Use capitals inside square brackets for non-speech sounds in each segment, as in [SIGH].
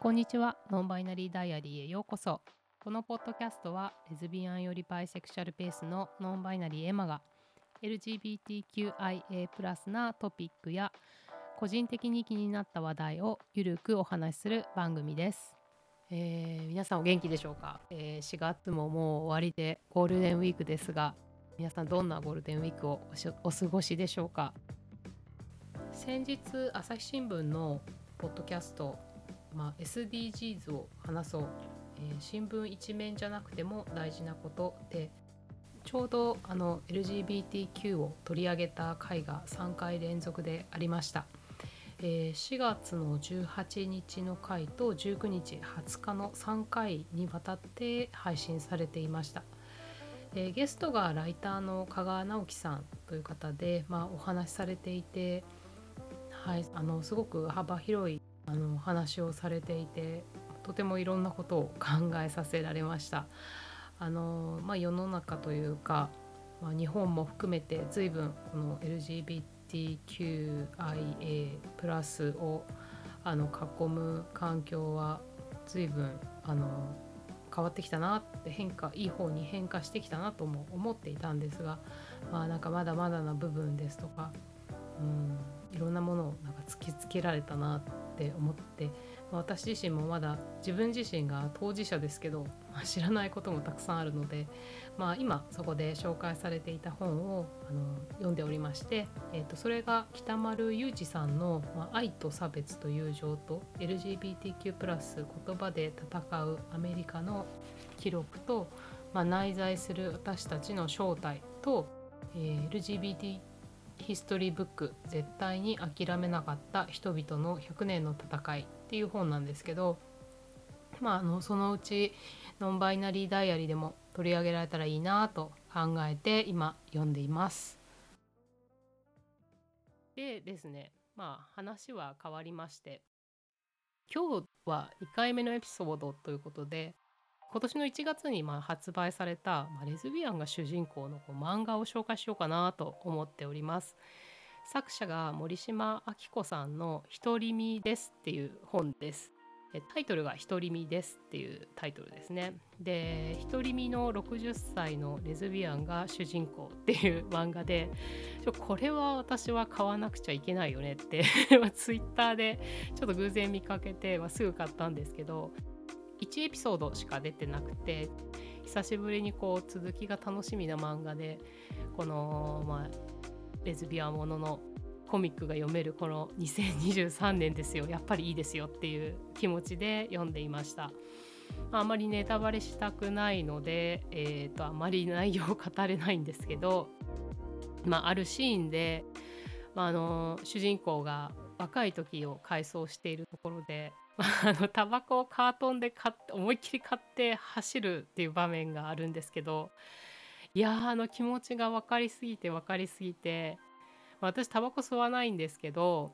こんにちは。ノンバイナリーダイアリーへようこそ。このポッドキャストはレズビアンよりバイセクシャルベースのノンバイナリーエマが LGBTQIA+ プラスなトピックや個人的に気になった話題をゆるくお話しする番組です、えー皆さんお元気でしょうか、えー4月ももう終わりでゴールデンウィークですが皆さんどんなゴールデンウィークをおしお過ごしでしょうか？先日朝日新聞のポッドキャスト、まあ、SDGs を話そう、えー新聞一面じゃなくても大事なことで。ちょうどあの LGBTQ を取り上げた回が3回連続でありました、えー4月の18日の回と19日20日の3回にわたって配信されていました。でゲストがライターの香川直樹さんという方で、まあ、お話しされていて、はい、あのすごく幅広いあのお話をされていてとてもいろんなことを考えさせられました。あのまあ、世の中というか、まあ、日本も含めて随分この LGBTQIA+ プラスをあの囲む環境は随分あの変わってきたなって変化いい方に変化してきたなとも思っていたんですが、まあ、なんかまだまだな部分ですとか、うん、いろんなものをなんか突きつけられたなってって思って、まあ私自身もまだ自分自身が当事者ですけど、まあ知らないこともたくさんあるので、まあ、今そこで紹介されていた本をあの読んでおりまして、えー、とそれが北丸裕二さんの「まあ、愛と差別と友情と LGBTQ+ 言葉で戦うアメリカの記録と、まあ、内在する私たちの正体と、えー LGBTQ ヒストリーブック「絶対に諦めなかった人々の100年の戦い」っていう本なんですけど、まあ、あのそのうちノンバイナリーダイアリーでも取り上げられたらいいなと考えて今読んでいます。でですねまあ話は変わりまして今日は2回目のエピソードということで今年の1月にまあ発売された、ま、レズビアンが主人公のこう漫画を紹介しようかなと思っております。作者が森島明子さんの「独り身です」っていう本です。タイトルが「独り身です」っていうタイトルですね。で独り身の60歳のレズビアンが主人公っていう漫画でこれは私は買わなくちゃいけないよねって [LAUGHS] ツイッターでちょっと偶然見かけて、まあ、すぐ買ったんですけど1エピソードしか出てなくて久しぶりにこう続きが楽しみな漫画でこの、まあ、レズビアンもののコミックが読めるこの2023年ですよやっぱりいいですよっていう気持ちで読んでいました。あまりネタバレしたくないので、えー、とあまり内容を語れないんですけど、まあ、あるシーンで、まあ、あの主人公が若い時を回想しているところであのタバコをカートンで買って思いっきり買って走るっていう場面があるんですけどいやあの気持ちが分かりすぎて分かりすぎてまあ私タバコ吸わないんですけど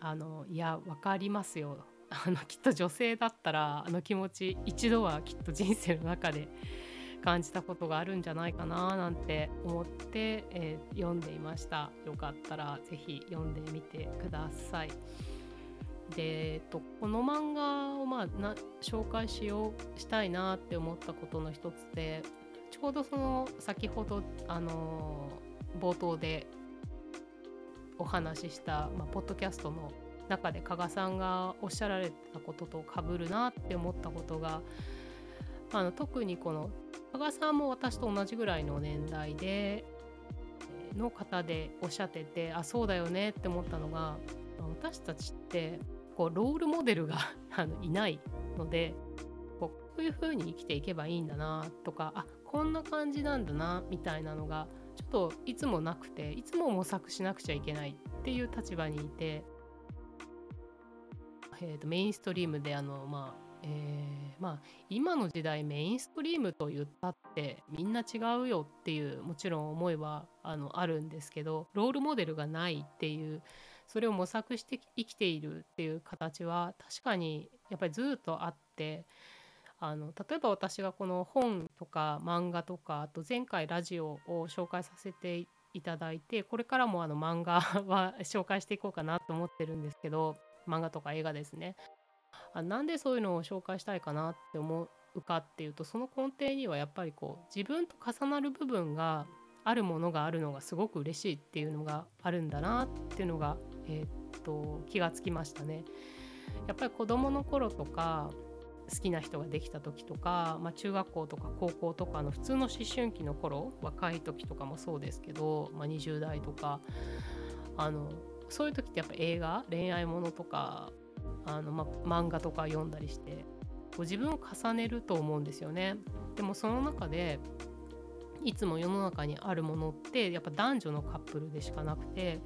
あのいや分かりますよ。あのきっと女性だったらあの気持ち一度はきっと人生の中で [LAUGHS] 感じたことがあるんじゃないかななんて思って、えー読んでいました。よかったらぜひ読んでみてください。で、えっと、この漫画を、まあ、な紹介しようしたいなって思ったことの一つでちょうどその先ほどあの冒頭でお話しした、まあ、ポッドキャストの中で加賀さんがおっしゃられたこととかぶるなって思ったことがあの特にこの加賀さんも私と同じぐらいの年代での方でおっしゃっててあそうだよねって思ったのが私たちってこうロールモデルが [LAUGHS] あのいないのでこうこういう風に生きていけばいいんだなとかあこんな感じなんだなみたいなのがちょっといつもなくていつも模索しなくちゃいけないっていう立場にいて、えーとメインストリームであのまあえーまあ今の時代メインストリームと言ったってみんな違うよっていうもちろん思いはあのあるんですけどロールモデルがないっていうそれを模索して生きているっていう形は確かにやっぱりずっとあってあの例えば私がこの本とか漫画とかあと前回ラジオを紹介させていただいてこれからもあの漫画は [LAUGHS] 紹介していこうかなと思ってるんですけど漫画とか映画ですね。あなんでそういうのを紹介したいかなって思うかっていうとその根底にはやっぱりこう自分と重なる部分があるものがあるのがすごく嬉しいっていうのがあるんだなっていうのが、えー、っと気がつきましたね。やっぱり子どもの頃とか好きな人ができた時とか、まあ、中学校とか高校とかの普通の思春期の頃若い時とかもそうですけど、まあ、20代とかあのそういう時ってやっぱ映画恋愛ものとかあの、ま、漫画とか読んだりしてこ自分を重ねると思うんですよね。でもその中でいつも世の中にあるものってやっぱ男女のカップルでしかなくて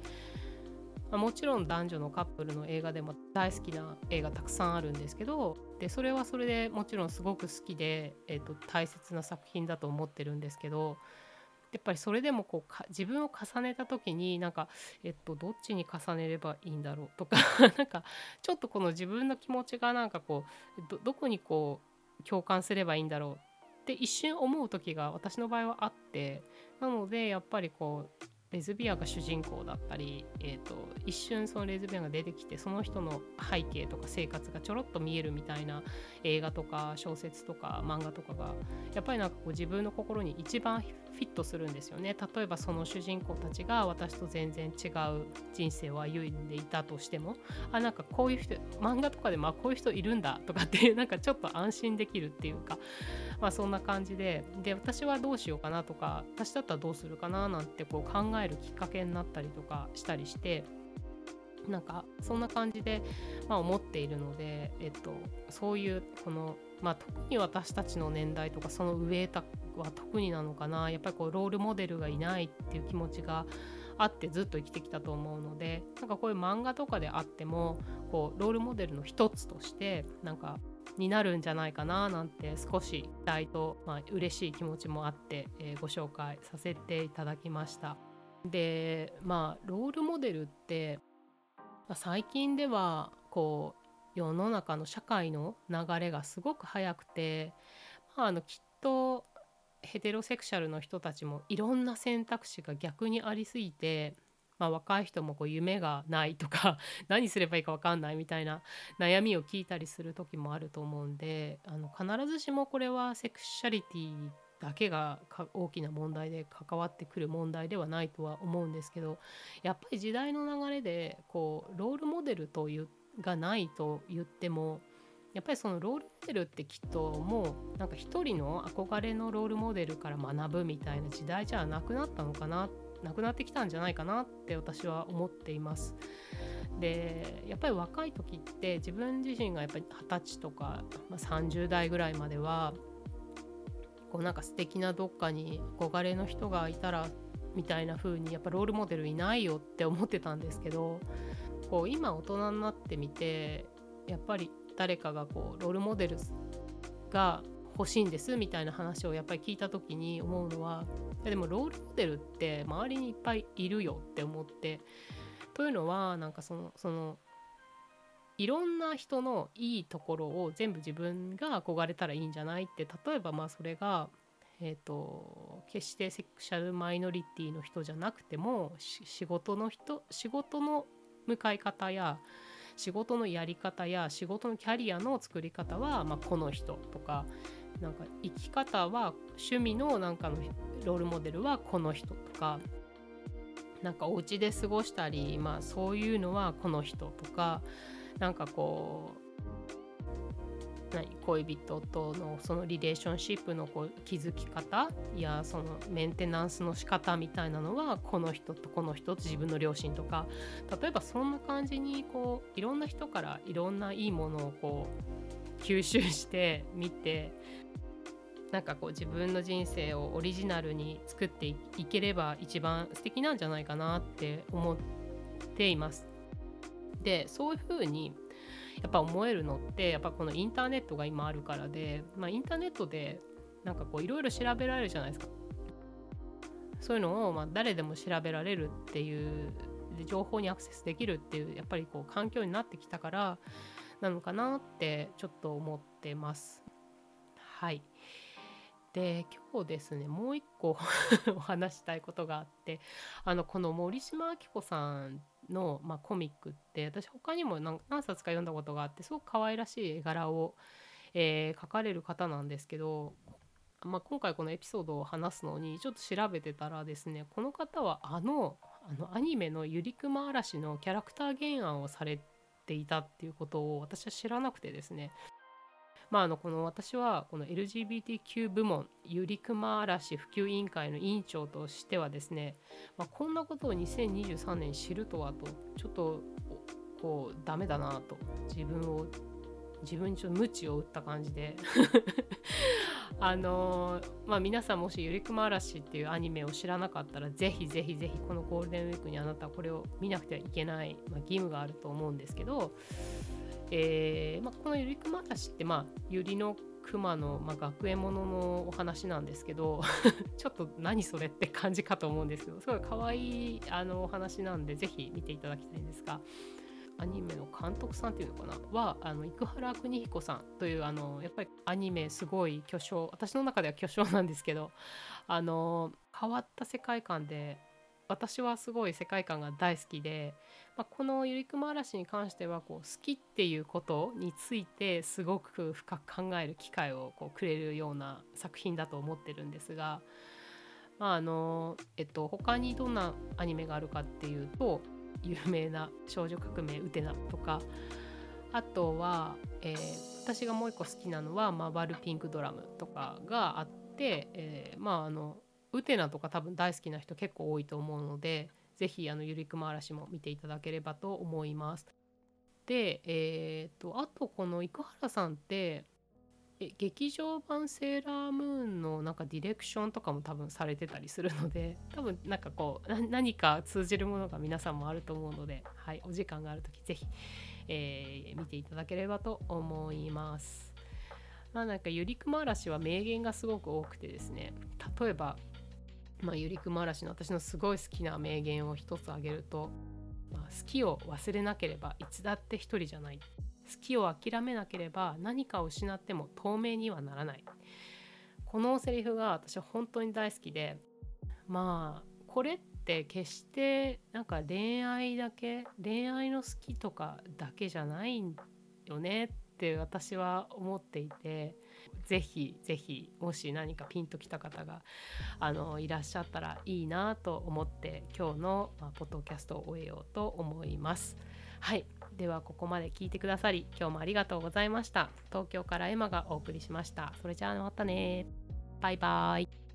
まあ、もちろん男女のカップルの映画でも大好きな映画たくさんあるんですけどでそれはそれでもちろんすごく好きで、えーと、大切な作品だと思ってるんですけどやっぱりそれでもこう自分を重ねた時になんか、えっと、どっちに重ねればいいんだろうとか [LAUGHS] なんかちょっとこの自分の気持ちがなんかこうどこにこう共感すればいいんだろうって一瞬思う時が私の場合はあってなのでやっぱりこうレズビアが主人公だったり、えーと、一瞬そのレズビアンが出てきてその人の背景とか生活がちょろっと見えるみたいな映画とか小説とか漫画とかがやっぱりなんかこう自分の心に一番フィットするんですよね。例えばその主人公たちが私と全然違う人生を歩んでいたとしてもあなんかこういう人漫画とかでまあこういう人いるんだとかっていうなんかちょっと安心できるっていうかまあそんな感じでで私はどうしようかなとか私だったらどうするかななんてこう考えるきっかけになったりとかしたりしてなんかそんな感じで、まあ、思っているので、えっと、そういうこの、まあ、特に私たちの年代とかその上は特になのかなやっぱりこうロールモデルがいないっていう気持ちがあってずっと生きてきたと思うのでなんかこういう漫画とかであってもこうロールモデルの一つとしてなんかになるんじゃないかななんて少し期待と、まあ嬉しい気持ちもあって、えー、ご紹介させていただきました。でまあロールモデルって、まあ、最近ではこう世の中の社会の流れがすごく速くて、まあ、あのきっとヘテロセクシャルの人たちもいろんな選択肢が逆にありすぎて、まあ、若い人もこう夢がないとか [LAUGHS] 何すればいいか分かんないみたいな悩みを聞いたりする時もあると思うんであの必ずしもこれはセクシャリティだけが大きな問題で関わってくる問題ではないとは思うんですけどやっぱり時代の流れでこうロールモデルというがないと言ってもやっぱりそのロールモデルってきっともうなんか一人の憧れのロールモデルから学ぶみたいな時代じゃなくなったのかなってなくなってきたんじゃないかなって私は思っています。でやっぱり若い時って自分自身がやっぱり二十歳とか、まあ、30代ぐらいまではこうなんか素敵などっかに憧れの人がいたらみたいな風にやっぱロールモデルいないよって思ってたんですけどこう今大人になってみてやっぱり誰かがこうロールモデルが欲しいんですみたいな話をやっぱり聞いた時に思うのはでもロールモデルって周りにいっぱいいるよって思ってというのはなんかそのそのいろんな人のいいところを全部自分が憧れたらいいんじゃないって例えばまあそれが、えーと、決してセクシャルマイノリティの人じゃなくても仕事の人仕事の向かい方や仕事のやり方や仕事のキャリアの作り方は、まあ、この人とかなんか生き方は趣味のなんかのロールモデルはこの人とかなんかお家で過ごしたり、まあ、そういうのはこの人とかなんかこう何恋人とのそのリレーションシップのこう築き方やそのメンテナンスの仕方みたいなのはこの人とこの人と自分の両親とか例えばそんな感じにこういろんな人からいろんないいものをこう吸収してみてなんかこう自分の人生をオリジナルに作っていければ一番素敵なんじゃないかなって思っています。でそういうふうにやっぱ思えるのってやっぱこのインターネットが今あるからで、まあ、インターネットでなんかこういろいろ調べられるじゃないですか。そういうのをま誰でも調べられるっていうで情報にアクセスできるっていうやっぱりこう環境になってきたからなのかなってちょっと思ってます。はい。で今日ですねもう一個 [LAUGHS] お話したいことがあってあのこの森島明子さんの、まあ、コミックって私他にも何冊か読んだことがあってすごく可愛らしい絵柄を、えー描かれる方なんですけど、まあ、今回このエピソードを話すのにちょっと調べてたらですねこの方はあのあのアニメの「ゆりくま嵐」のキャラクター原案をされていたっていうことを私は知らなくてですね。まあ、あのこの私はこの LGBTQ 部門ゆりくま嵐普及委員会の委員長としてはですね、まあ、こんなことを2023年知るとはとちょっとこうダメだなと自分を自分にちょっと鞭を打った感じで。[LAUGHS] あのーまあ皆さんもしゆりくま嵐っていうアニメを知らなかったらぜひぜひぜひこのゴールデンウィークにあなたはこれを見なくてはいけない、まあ、義務があると思うんですけどえーまあ、このゆりくま嵐って、まあ、ゆりのくまの、まあ、学園もののお話なんですけど [LAUGHS] ちょっと何それって感じかと思うんですけどすごい可愛いあのお話なんでぜひ見ていただきたいんですがアニメの監督さんっていうのかな？はあの生原邦彦さんというあのやっぱりアニメすごい巨匠私の中では巨匠なんですけど [LAUGHS] あの変わった世界観で私はすごい世界観が大好きで、まあ、この「ゆりくま嵐」に関してはこう好きっていうことについてすごく深く考える機会をこうくれるような作品だと思ってるんですが、まああのえっと、他にどんなアニメがあるかっていうと有名な「少女革命ウテナ」とかあとは、えー私がもう一個好きなのは「マバルピンクドラム」とかがあって、えーまああのウテナとか多分大好きな人結構多いと思うのでぜひあのゆりくま嵐も見ていただければと思います。で、えー、とあとこの生原さんって劇場版セーラームーンのなんかディレクションとかも多分されてたりするので多分なんかこう何か通じるものが皆さんもあると思うので、はい、お時間がある時ぜひ、えー見ていただければと思います。まあなんかゆりくま嵐は名言がすごく多くてですね例えばまあ、ゆりくま嵐の私のすごい好きな名言を一つ挙げると、まあ、好きを忘れなければいつだって一人じゃない好きを諦めなければ何かを失っても透明にはならないこのセリフが私は本当に大好きでまあこれって決してなんか恋愛だけ恋愛の好きとかだけじゃないよねって私は思っていてぜひぜひもし何かピンときた方があのいらっしゃったらいいなと思って今日の、ま、ポッドキャストを終えようと思います。はいではここまで聞いてくださり今日もありがとうございました。東京からエマがお送りしました。それじゃあまたねバイバイ。